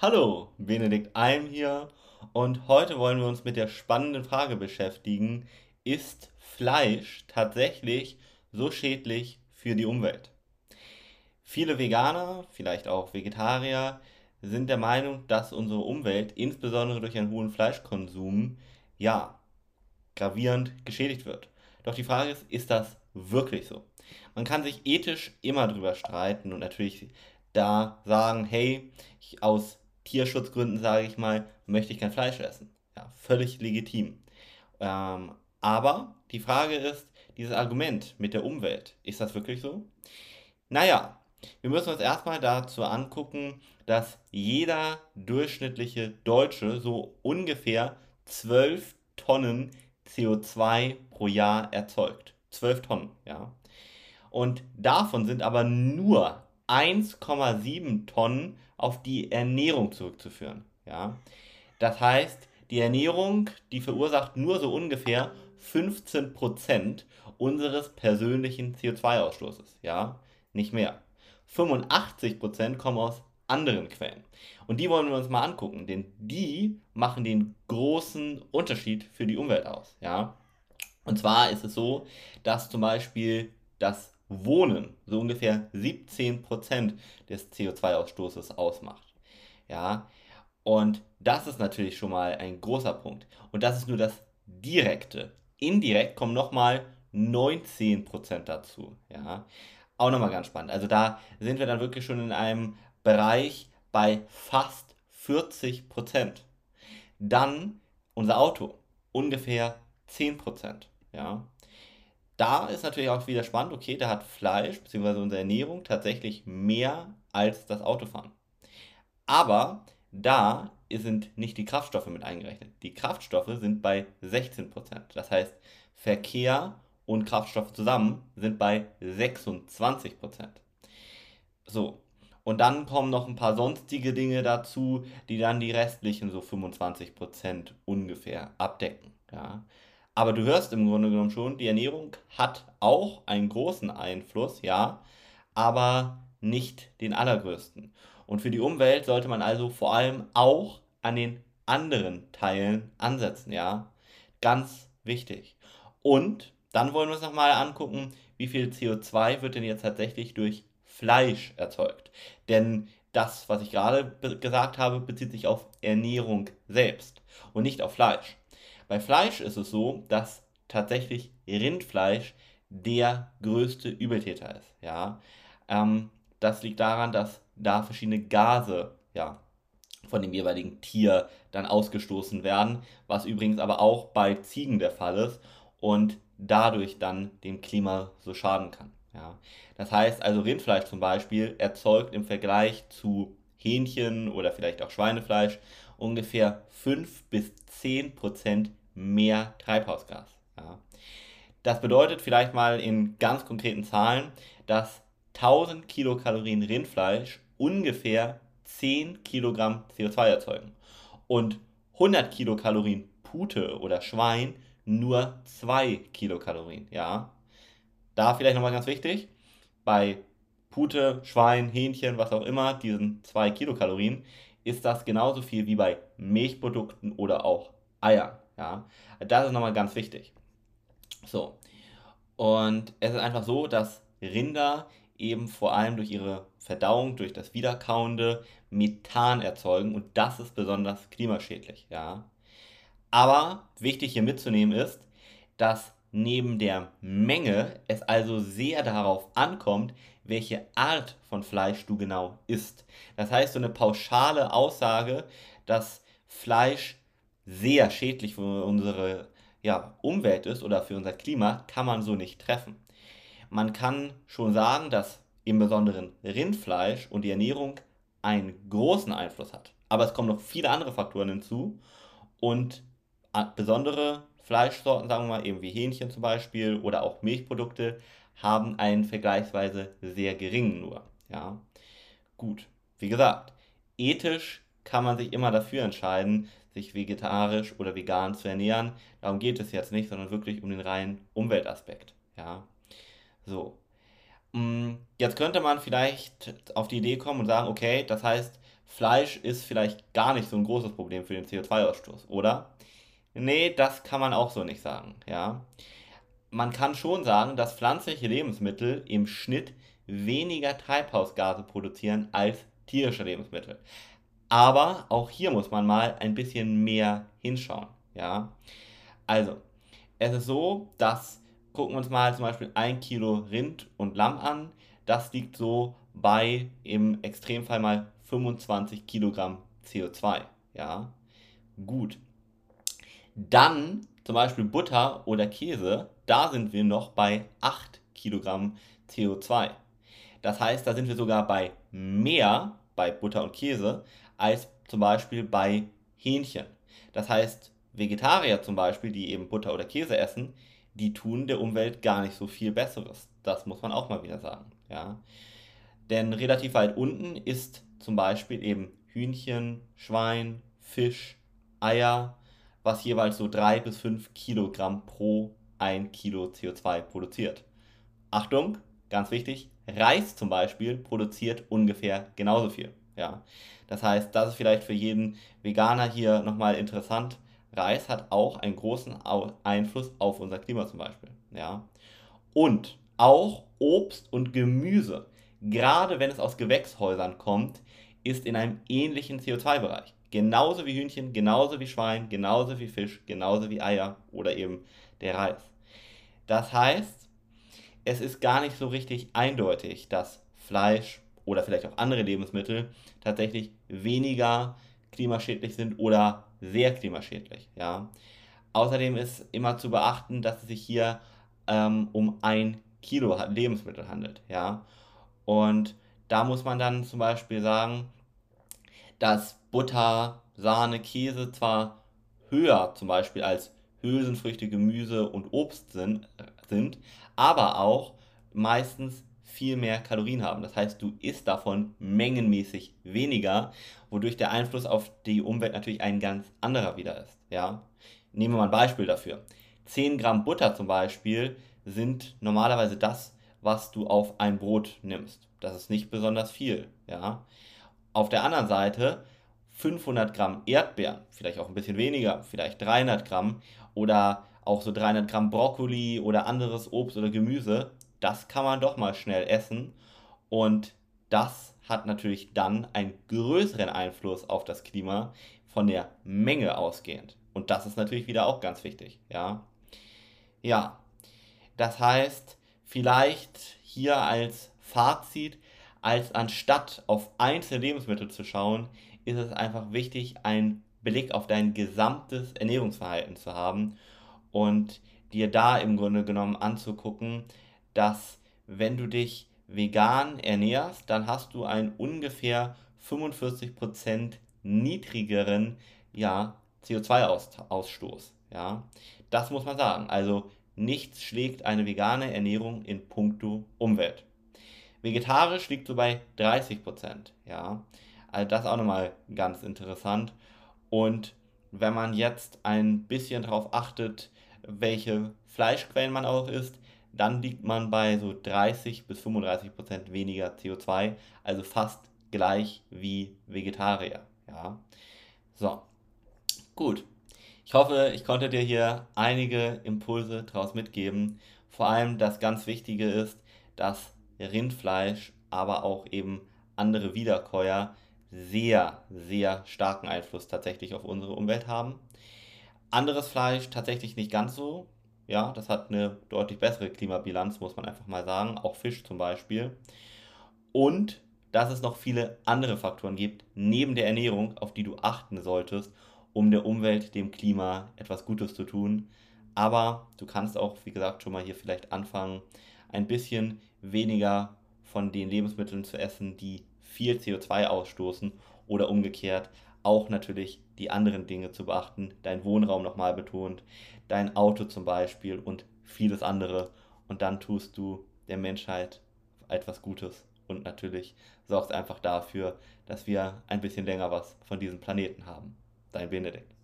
Hallo, Benedikt Alm hier und heute wollen wir uns mit der spannenden Frage beschäftigen, ist Fleisch tatsächlich so schädlich für die Umwelt? Viele Veganer, vielleicht auch Vegetarier, sind der Meinung, dass unsere Umwelt insbesondere durch einen hohen Fleischkonsum ja gravierend geschädigt wird. Doch die Frage ist, ist das wirklich so? Man kann sich ethisch immer drüber streiten und natürlich da sagen, hey, aus Tierschutzgründen sage ich mal, möchte ich kein Fleisch essen. Ja, völlig legitim. Ähm, aber die Frage ist, dieses Argument mit der Umwelt, ist das wirklich so? Naja, wir müssen uns erstmal dazu angucken, dass jeder durchschnittliche Deutsche so ungefähr 12 Tonnen CO2 pro Jahr erzeugt. 12 Tonnen, ja. Und davon sind aber nur 1,7 Tonnen auf die Ernährung zurückzuführen. Ja? Das heißt, die Ernährung, die verursacht nur so ungefähr 15% unseres persönlichen CO2-Ausstoßes. Ja? Nicht mehr. 85% kommen aus anderen Quellen. Und die wollen wir uns mal angucken, denn die machen den großen Unterschied für die Umwelt aus. Ja? Und zwar ist es so, dass zum Beispiel das Wohnen so ungefähr 17% des CO2-Ausstoßes ausmacht. Ja, und das ist natürlich schon mal ein großer Punkt. Und das ist nur das Direkte. Indirekt kommen nochmal 19% dazu. Ja, auch nochmal ganz spannend. Also da sind wir dann wirklich schon in einem Bereich bei fast 40%. Dann unser Auto, ungefähr 10%. Ja, da ist natürlich auch wieder spannend, okay, da hat Fleisch bzw. unsere Ernährung tatsächlich mehr als das Autofahren. Aber da sind nicht die Kraftstoffe mit eingerechnet. Die Kraftstoffe sind bei 16%. Das heißt, Verkehr und Kraftstoffe zusammen sind bei 26%. So, und dann kommen noch ein paar sonstige Dinge dazu, die dann die restlichen so 25% ungefähr abdecken. Ja. Aber du hörst im Grunde genommen schon, die Ernährung hat auch einen großen Einfluss, ja, aber nicht den allergrößten. Und für die Umwelt sollte man also vor allem auch an den anderen Teilen ansetzen, ja. Ganz wichtig. Und dann wollen wir uns nochmal angucken, wie viel CO2 wird denn jetzt tatsächlich durch Fleisch erzeugt. Denn das, was ich gerade gesagt habe, bezieht sich auf Ernährung selbst und nicht auf Fleisch. Bei Fleisch ist es so, dass tatsächlich Rindfleisch der größte Übeltäter ist. Ja? Ähm, das liegt daran, dass da verschiedene Gase ja, von dem jeweiligen Tier dann ausgestoßen werden, was übrigens aber auch bei Ziegen der Fall ist und dadurch dann dem Klima so schaden kann. Ja. Das heißt also Rindfleisch zum Beispiel erzeugt im Vergleich zu Hähnchen oder vielleicht auch Schweinefleisch ungefähr 5 bis 10 Prozent mehr Treibhausgas. Ja. Das bedeutet vielleicht mal in ganz konkreten Zahlen, dass 1000 Kilokalorien Rindfleisch ungefähr 10 Kilogramm CO2 erzeugen und 100 Kilokalorien Pute oder Schwein nur 2 Kilokalorien. Ja. Da vielleicht nochmal ganz wichtig, bei Pute, Schwein, Hähnchen, was auch immer, diesen 2 Kilokalorien, ist das genauso viel wie bei Milchprodukten oder auch Eiern. Ja, das ist nochmal ganz wichtig. So. Und es ist einfach so, dass Rinder eben vor allem durch ihre Verdauung, durch das Wiederkauende Methan erzeugen und das ist besonders klimaschädlich, ja. Aber wichtig hier mitzunehmen ist, dass neben der Menge es also sehr darauf ankommt, welche Art von Fleisch du genau isst. Das heißt, so eine pauschale Aussage, dass Fleisch sehr schädlich für unsere ja, Umwelt ist oder für unser Klima, kann man so nicht treffen. Man kann schon sagen, dass im Besonderen Rindfleisch und die Ernährung einen großen Einfluss hat. Aber es kommen noch viele andere Faktoren hinzu und besondere Fleischsorten, sagen wir mal, eben wie Hähnchen zum Beispiel oder auch Milchprodukte, haben einen vergleichsweise sehr geringen nur. Ja, gut. Wie gesagt, ethisch kann man sich immer dafür entscheiden, sich vegetarisch oder vegan zu ernähren. Darum geht es jetzt nicht, sondern wirklich um den reinen Umweltaspekt. Ja, so. Mm, jetzt könnte man vielleicht auf die Idee kommen und sagen, okay, das heißt, Fleisch ist vielleicht gar nicht so ein großes Problem für den CO2-Ausstoß, oder? Nee, das kann man auch so nicht sagen, ja. Man kann schon sagen, dass pflanzliche Lebensmittel im Schnitt weniger Treibhausgase produzieren als tierische Lebensmittel. Aber auch hier muss man mal ein bisschen mehr hinschauen, ja. Also, es ist so, dass, gucken wir uns mal zum Beispiel ein Kilo Rind und Lamm an, das liegt so bei im Extremfall mal 25 Kilogramm CO2. Ja, gut. Dann zum Beispiel Butter oder Käse, da sind wir noch bei 8 Kilogramm CO2. Das heißt, da sind wir sogar bei mehr bei Butter und Käse als zum Beispiel bei Hähnchen. Das heißt, Vegetarier zum Beispiel, die eben Butter oder Käse essen, die tun der Umwelt gar nicht so viel Besseres. Das muss man auch mal wieder sagen. Ja? Denn relativ weit unten ist zum Beispiel eben Hühnchen, Schwein, Fisch, Eier, was jeweils so 3 bis 5 Kilogramm pro 1 Kilo CO2 produziert. Achtung, ganz wichtig, Reis zum Beispiel produziert ungefähr genauso viel. Ja? Das heißt, das ist vielleicht für jeden Veganer hier nochmal interessant. Reis hat auch einen großen Einfluss auf unser Klima zum Beispiel. Ja? Und auch Obst und Gemüse, gerade wenn es aus Gewächshäusern kommt, ist in einem ähnlichen CO2-Bereich. Genauso wie Hühnchen, genauso wie Schwein, genauso wie Fisch, genauso wie Eier oder eben der Reis. Das heißt, es ist gar nicht so richtig eindeutig, dass Fleisch oder vielleicht auch andere Lebensmittel tatsächlich weniger klimaschädlich sind oder sehr klimaschädlich. Ja. Außerdem ist immer zu beachten, dass es sich hier ähm, um ein Kilo Lebensmittel handelt. Ja. Und da muss man dann zum Beispiel sagen, dass Butter, Sahne, Käse zwar höher zum Beispiel als Hülsenfrüchte, Gemüse und Obst sind, sind, aber auch meistens viel mehr Kalorien haben. Das heißt, du isst davon mengenmäßig weniger, wodurch der Einfluss auf die Umwelt natürlich ein ganz anderer wieder ist. Ja? Nehmen wir mal ein Beispiel dafür. 10 Gramm Butter zum Beispiel sind normalerweise das, was du auf ein Brot nimmst. Das ist nicht besonders viel. Ja? Auf der anderen Seite 500 Gramm Erdbeeren, vielleicht auch ein bisschen weniger, vielleicht 300 Gramm oder auch so 300 Gramm Brokkoli oder anderes Obst oder Gemüse, das kann man doch mal schnell essen und das hat natürlich dann einen größeren Einfluss auf das Klima von der Menge ausgehend. Und das ist natürlich wieder auch ganz wichtig, ja. Ja, das heißt, vielleicht hier als Fazit, als anstatt auf einzelne Lebensmittel zu schauen, ist es einfach wichtig, einen Blick auf dein gesamtes Ernährungsverhalten zu haben und dir da im Grunde genommen anzugucken, dass wenn du dich vegan ernährst, dann hast du einen ungefähr 45% niedrigeren ja, CO2-Ausstoß. Ja? Das muss man sagen. Also nichts schlägt eine vegane Ernährung in puncto Umwelt. Vegetarisch liegt so bei 30 Prozent. Ja? Also das ist auch nochmal ganz interessant. Und wenn man jetzt ein bisschen darauf achtet, welche Fleischquellen man auch isst, dann liegt man bei so 30 bis 35 Prozent weniger CO2, also fast gleich wie Vegetarier. Ja? So, gut. Ich hoffe, ich konnte dir hier einige Impulse daraus mitgeben. Vor allem das ganz Wichtige ist, dass Rindfleisch, aber auch eben andere Wiederkäuer sehr, sehr starken Einfluss tatsächlich auf unsere Umwelt haben. Anderes Fleisch tatsächlich nicht ganz so. Ja, das hat eine deutlich bessere Klimabilanz, muss man einfach mal sagen. Auch Fisch zum Beispiel. Und dass es noch viele andere Faktoren gibt, neben der Ernährung, auf die du achten solltest, um der Umwelt, dem Klima etwas Gutes zu tun. Aber du kannst auch, wie gesagt, schon mal hier vielleicht anfangen, ein bisschen weniger von den Lebensmitteln zu essen, die viel CO2 ausstoßen oder umgekehrt auch natürlich die anderen Dinge zu beachten, dein Wohnraum nochmal betont, dein Auto zum Beispiel und vieles andere. Und dann tust du der Menschheit etwas Gutes und natürlich sorgst einfach dafür, dass wir ein bisschen länger was von diesem Planeten haben. Dein Benedikt.